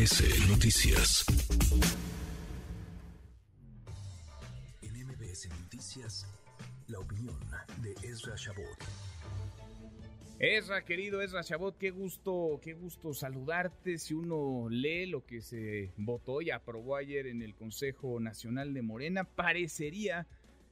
MBS Noticias. En MBS Noticias, la opinión de Ezra Shabot. Ezra, querido Ezra Chabot, qué gusto, qué gusto saludarte. Si uno lee lo que se votó y aprobó ayer en el Consejo Nacional de Morena, parecería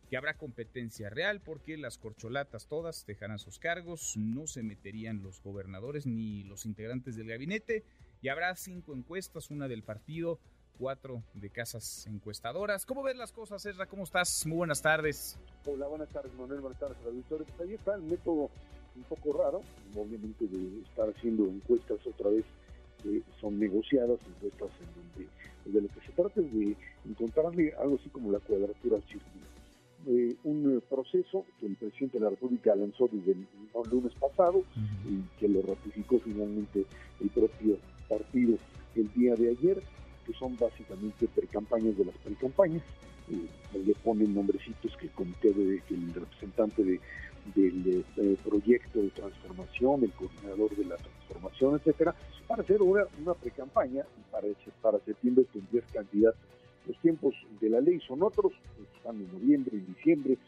que habrá competencia real porque las corcholatas todas dejarán sus cargos, no se meterían los gobernadores ni los integrantes del gabinete y habrá cinco encuestas, una del partido, cuatro de casas encuestadoras. ¿Cómo ves las cosas, Ezra? ¿Cómo estás? Muy buenas tardes. Hola, buenas tardes, Manuel. Buenas tardes. Pues ahí está el método un poco raro, obviamente, de estar haciendo encuestas otra vez que son negociadas, encuestas en donde de lo que se trata es de encontrarle algo así como la cuadratura al círculo. Eh, un proceso que el presidente de la República lanzó desde el, lunes pasado y que lo ratificó finalmente el propio partido el día de ayer, que son básicamente precampañas de las precampañas. Eh, le ponen nombrecitos que el comité de, que el representante de, del eh, proyecto de transformación, el coordinador de la transformación, etcétera, para hacer una, una precampaña y para, para septiembre tendrías candidatos. Los tiempos de la ley son otros, están en noviembre, en diciembre,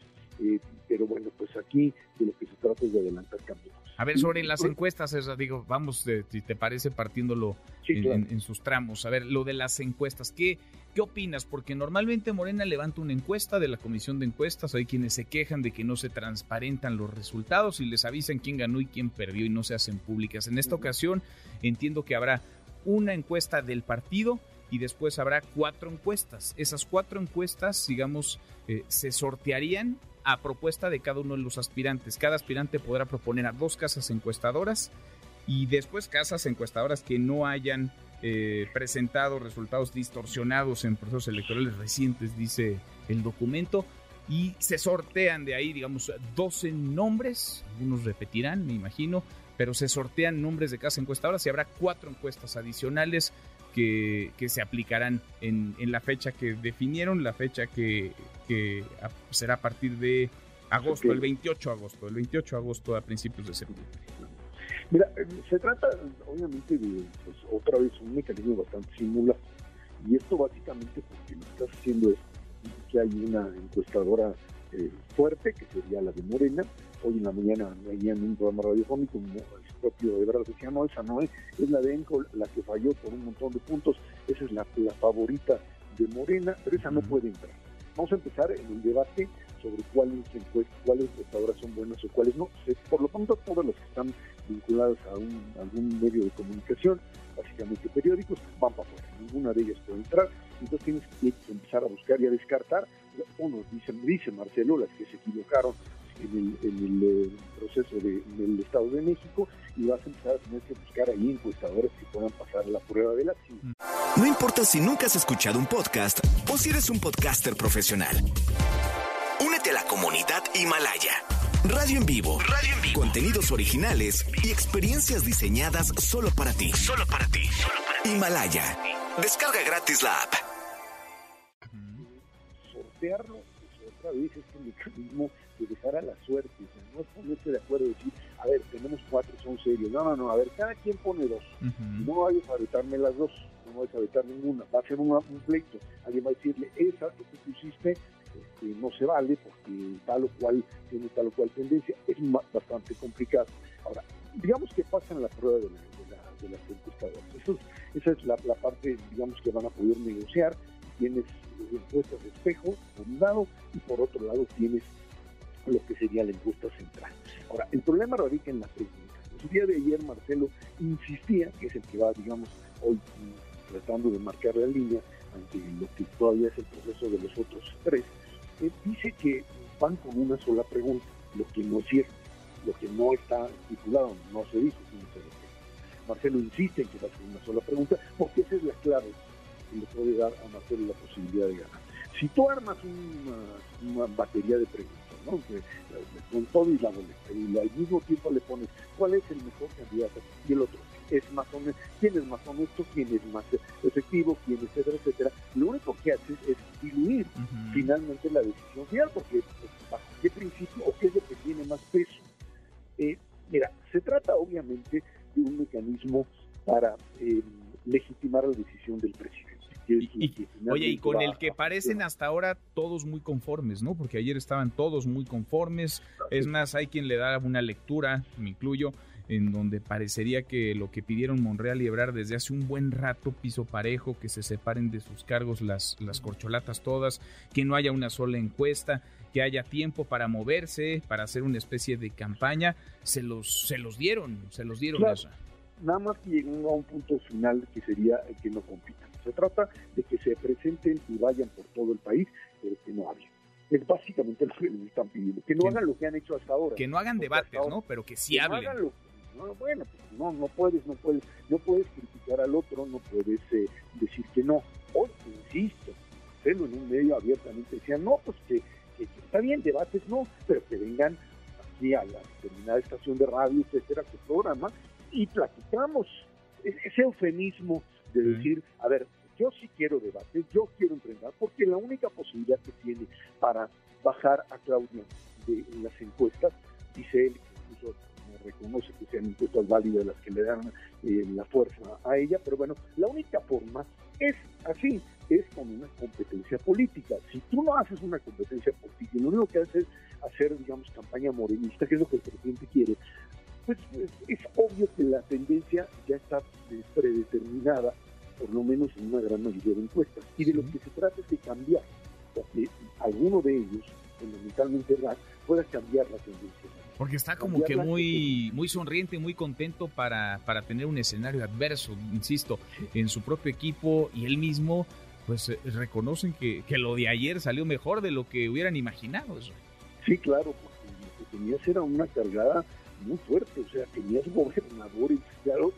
eh, pero bueno, pues aquí de lo que se trata es de adelantar cambios. A ver, sobre las encuestas, digo, vamos, si te parece, partiéndolo en, sus tramos. A ver, lo de las encuestas, ¿qué, ¿qué opinas? Porque normalmente Morena levanta una encuesta de la comisión de encuestas, hay quienes se quejan de que no se transparentan los resultados y les avisan quién ganó y quién perdió y no se hacen públicas. En esta ocasión entiendo que habrá una encuesta del partido y después habrá cuatro encuestas. Esas cuatro encuestas, digamos, eh, se sortearían a propuesta de cada uno de los aspirantes. Cada aspirante podrá proponer a dos casas encuestadoras y después casas encuestadoras que no hayan eh, presentado resultados distorsionados en procesos electorales recientes, dice el documento. Y se sortean de ahí, digamos, 12 nombres, algunos repetirán, me imagino, pero se sortean nombres de casa encuestadoras y habrá cuatro encuestas adicionales que, se aplicarán en, la fecha que definieron, la fecha que, será a partir de agosto, el 28 de agosto, el 28 de agosto a principios de septiembre. Mira, eh, se trata obviamente de pues, otra vez un mecanismo bastante similar y esto básicamente porque lo que estás haciendo es que hay una encuestadora eh, fuerte, que sería la de Morena. Hoy en la mañana veía en un programa radiofónico, el propio Ebrard decía, no, esa no es, es la de Enco, la que falló por un montón de puntos, esa es la, favorita de Morena, pero esa no puede entrar. Vamos a empezar en el debate sobre cuáles cuáles encuestadoras son buenas o cuáles no. Por lo tanto, todas las que están vinculadas a, un, algún medio de comunicación, básicamente periódicos, van para afuera. Ninguna de ellas puede entrar. Entonces tienes que empezar a buscar y a descartar. Uno dice, dice Marcelo, las que se equivocaron en el, eh, proceso de, del Estado de México y vas a empezar a tener que buscar ahí encuestadores que puedan pasar la prueba de la No importa si nunca has escuchado un podcast o si eres un podcaster profesional. Únete a la comunidad Himalaya. Radio en vivo. Radio en vivo. Contenidos originales y experiencias diseñadas solo para ti. Solo para ti. Solo para ti. Himalaya. Descarga gratis la app. Pues, otra vez este mecanismo de dejar a la suerte. no es ponerse de acuerdo y decir, a ver, tenemos cuatro, son serios. No, no, no, a ver, cada quien pone dos. No vayas a vetarme las dos, no vayas a vetar ninguna. Va a ser un pleito. Alguien va a decirle, esa que tú pusiste este, no se vale porque tal o cual tiene tal o cual tendencia. Es bastante complicado. Ahora, digamos que pasan la prueba de, de, las encuestadoras. esa es la, parte, digamos, que van a poder negociar. Tienes encuestas de espejo, por un lado, y por otro lado tienes lo que sería la encuesta central. Ahora, el problema radica en la pregunta. El día de ayer Marcelo insistía, que es el que va, digamos, hoy tratando de marcar la línea ante lo que todavía es el proceso de los otros tres, eh, dice que van con una sola pregunta, lo que no es cierto, lo que no está estipulado, no se dijo Marcelo insiste en que va a ser una sola pregunta, porque esa es la clave que le puede dar a Marcelo la posibilidad de ganar. Si tú armas una, batería de preguntas, ¿no? con todo y la boleta, y al mismo tiempo le pones cuál es el mejor candidato y el otro es más honesto, quién es más honesto, quién es más efectivo, quién etcétera, etcétera, lo único que haces es diluir finalmente la decisión final, porque pues, bajo qué principio o qué es lo que tiene más peso. Eh, mira, se trata obviamente de un mecanismo para eh, legitimar la decisión del presidente. Oye, y con el que parecen hasta ahora todos muy conformes, ¿no? Porque ayer estaban todos muy conformes. Es más, hay quien le da una lectura, me incluyo, en donde parecería que lo que pidieron Monreal y Ebrard desde hace un buen rato, piso parejo, que se separen de sus cargos las, las corcholatas todas, que no haya una sola encuesta, que haya tiempo para moverse, para hacer una especie de campaña, se los, se los dieron, se los dieron Nada más que lleguen a un punto final que sería que no compitan. Se trata de que se presenten y vayan por todo el país, pero que no hablen. Es básicamente lo que les están pidiendo. Que no hagan lo que han hecho hasta ahora. Que no hagan debates, ¿no? Pero que sí hablen. No, bueno, pues no, no puedes, no puedes, no puedes criticar al otro, no puedes eh, decir que no. Hoy, insisto, hacerlo en un medio abiertamente decían, no, pues que, está bien, debates no, pero que vengan aquí a la determinada estación de radio, etcétera, que programa, y platicamos. Ese eufemismo de decir, a ver, yo sí quiero debates, yo quiero enfrentar, porque la única posibilidad que tiene para bajar a Claudia de las encuestas, dice él, incluso reconoce que sean encuestas válidas las que le dan eh, la fuerza a ella, pero bueno, la única forma es así, es con una competencia política. Si tú no haces una competencia política y lo único que haces es hacer, digamos, campaña morenista, que es lo que el presidente quiere, pues es, obvio que la tendencia ya está eh, predeterminada, por lo menos en una gran mayoría de encuestas. Y de lo que se trata es de cambiar, que alguno de ellos, fundamentalmente RAC, pueda cambiar la tendencia. Porque está como que muy, muy sonriente, muy contento para, para tener un escenario adverso, insisto, en su propio equipo y él mismo, pues eh, reconocen que, que lo de ayer salió mejor de lo que hubieran imaginado. Eso. Sí, claro, porque lo que tenías era una cargada muy fuerte, o sea, tenías gobernadores,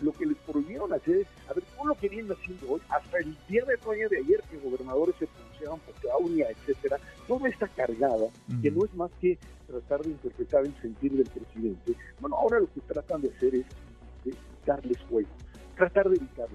lo, que les prohibieron hacer, a ver, ¿cómo lo que vienen haciendo hoy? Hasta el día de hoy de ayer que gobernadores se pronunciaban por Claudia, etcétera, toda esta cargada, que no es más que tratar de interpretar el sentir del presidente, bueno, ahora lo que tratan de hacer es darles juego, tratar de evitar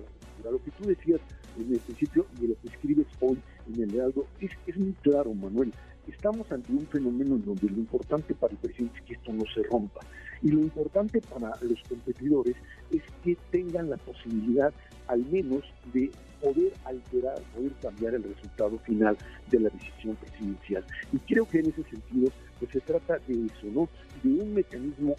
la Lo que tú decías en el principio y de lo que escribes hoy en el Heraldo es, es muy claro, Manuel. Estamos ante un fenómeno en donde lo importante para el presidente es que esto no se rompa. Y lo importante para los competidores es que tengan la posibilidad al menos de poder alterar, poder cambiar el resultado final de la decisión presidencial. Y creo que en ese sentido pues se trata de eso, ¿no? De un mecanismo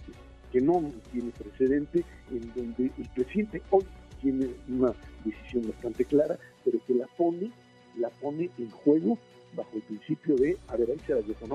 que no tiene precedente, en donde el presidente hoy tiene una decisión bastante clara, pero que la pone, la pone en juego bajo el principio de, a ver, ahí se las dejo,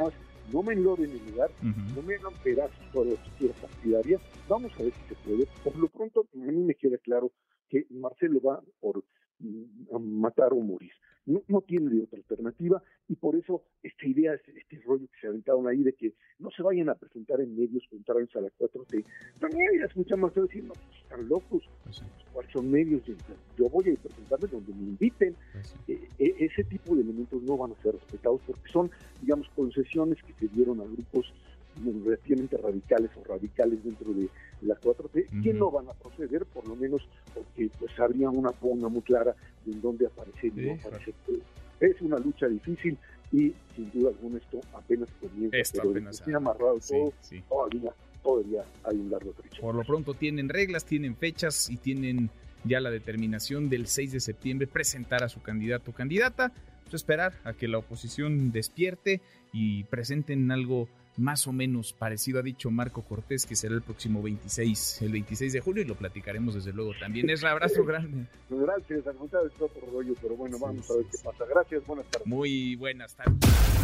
no me enloden en el lugar, no me hagan pedazos por la estructura partidaria, vamos a ver si se puede. Por lo pronto, a mí me queda claro que Marcelo va por mm, matar o morir. No, no tiene otra alternativa y por eso esta idea, este rollo que se aventaron ahí de que no se vayan a presentar en medios contrarios a la 4T, también ya escucha Marcelo decir, no, están locos, pues ¿cuáles son medios? Yo voy a presentarme donde me inviten. E, ese tipo de elementos no van a ser respetados porque son, digamos, concesiones que se dieron a grupos relativamente radicales o radicales dentro de la 4T, que no van a proceder, por lo menos porque pues habría una forma muy clara de en dónde aparecer y no aparecer. Es una lucha difícil y sin duda alguna esto apenas comienza, esto pero apenas amarrado todo, todavía, todavía hay un largo trecho. Por lo pronto tienen reglas, tienen fechas y tienen ya la determinación del 6 de septiembre presentar a su candidato o candidata. Pues esperar a que la oposición despierte y presenten algo más o menos parecido ha dicho Marco Cortés que será el próximo 26, el 26 de julio y lo platicaremos desde luego también. Es un abrazo grande. Gracias, al contrario es otro rollo, pero bueno, vamos a ver qué pasa. Gracias, buenas tardes. Muy buenas tardes.